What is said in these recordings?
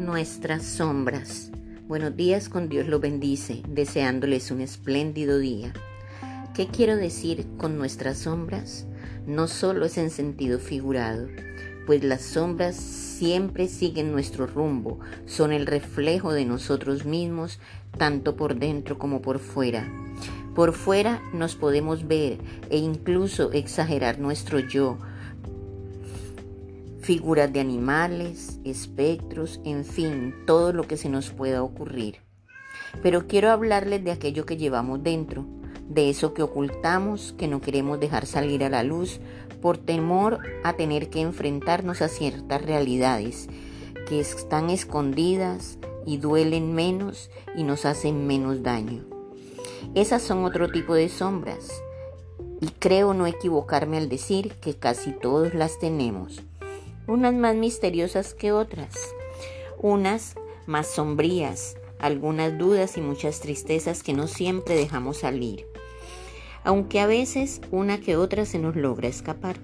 nuestras sombras. Buenos días, con Dios los bendice, deseándoles un espléndido día. ¿Qué quiero decir con nuestras sombras? No solo es en sentido figurado, pues las sombras siempre siguen nuestro rumbo, son el reflejo de nosotros mismos, tanto por dentro como por fuera. Por fuera nos podemos ver e incluso exagerar nuestro yo, figuras de animales, espectros, en fin, todo lo que se nos pueda ocurrir. Pero quiero hablarles de aquello que llevamos dentro, de eso que ocultamos, que no queremos dejar salir a la luz por temor a tener que enfrentarnos a ciertas realidades que están escondidas y duelen menos y nos hacen menos daño. Esas son otro tipo de sombras y creo no equivocarme al decir que casi todos las tenemos unas más misteriosas que otras, unas más sombrías, algunas dudas y muchas tristezas que no siempre dejamos salir, aunque a veces una que otra se nos logra escapar.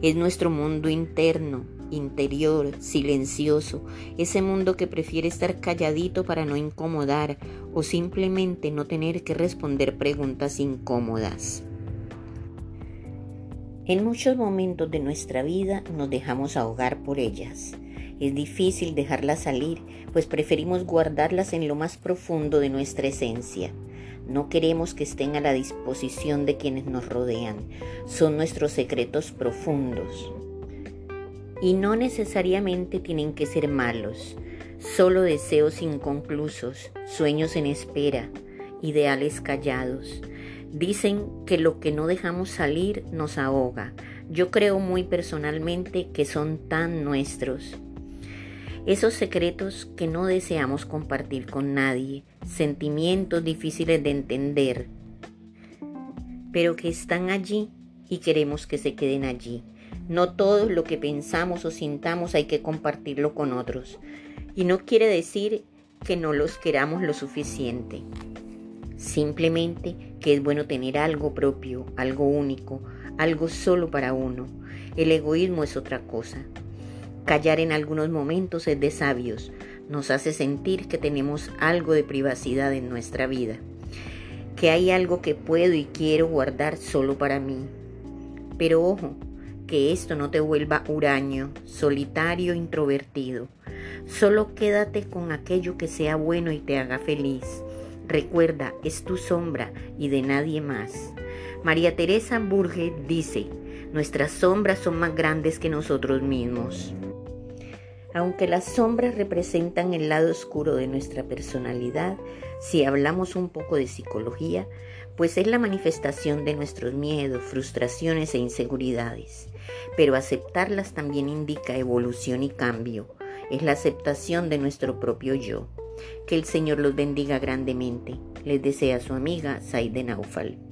Es nuestro mundo interno, interior, silencioso, ese mundo que prefiere estar calladito para no incomodar o simplemente no tener que responder preguntas incómodas. En muchos momentos de nuestra vida nos dejamos ahogar por ellas. Es difícil dejarlas salir, pues preferimos guardarlas en lo más profundo de nuestra esencia. No queremos que estén a la disposición de quienes nos rodean. Son nuestros secretos profundos. Y no necesariamente tienen que ser malos, solo deseos inconclusos, sueños en espera, ideales callados. Dicen que lo que no dejamos salir nos ahoga. Yo creo muy personalmente que son tan nuestros. Esos secretos que no deseamos compartir con nadie, sentimientos difíciles de entender, pero que están allí y queremos que se queden allí. No todo lo que pensamos o sintamos hay que compartirlo con otros. Y no quiere decir que no los queramos lo suficiente. Simplemente que es bueno tener algo propio, algo único, algo solo para uno. El egoísmo es otra cosa. Callar en algunos momentos es de sabios. Nos hace sentir que tenemos algo de privacidad en nuestra vida. Que hay algo que puedo y quiero guardar solo para mí. Pero ojo, que esto no te vuelva huraño, solitario, introvertido. Solo quédate con aquello que sea bueno y te haga feliz. Recuerda, es tu sombra y de nadie más. María Teresa Burge dice, nuestras sombras son más grandes que nosotros mismos. Aunque las sombras representan el lado oscuro de nuestra personalidad, si hablamos un poco de psicología, pues es la manifestación de nuestros miedos, frustraciones e inseguridades. Pero aceptarlas también indica evolución y cambio, es la aceptación de nuestro propio yo. Que el Señor los bendiga grandemente. Les desea su amiga Saide Naufal.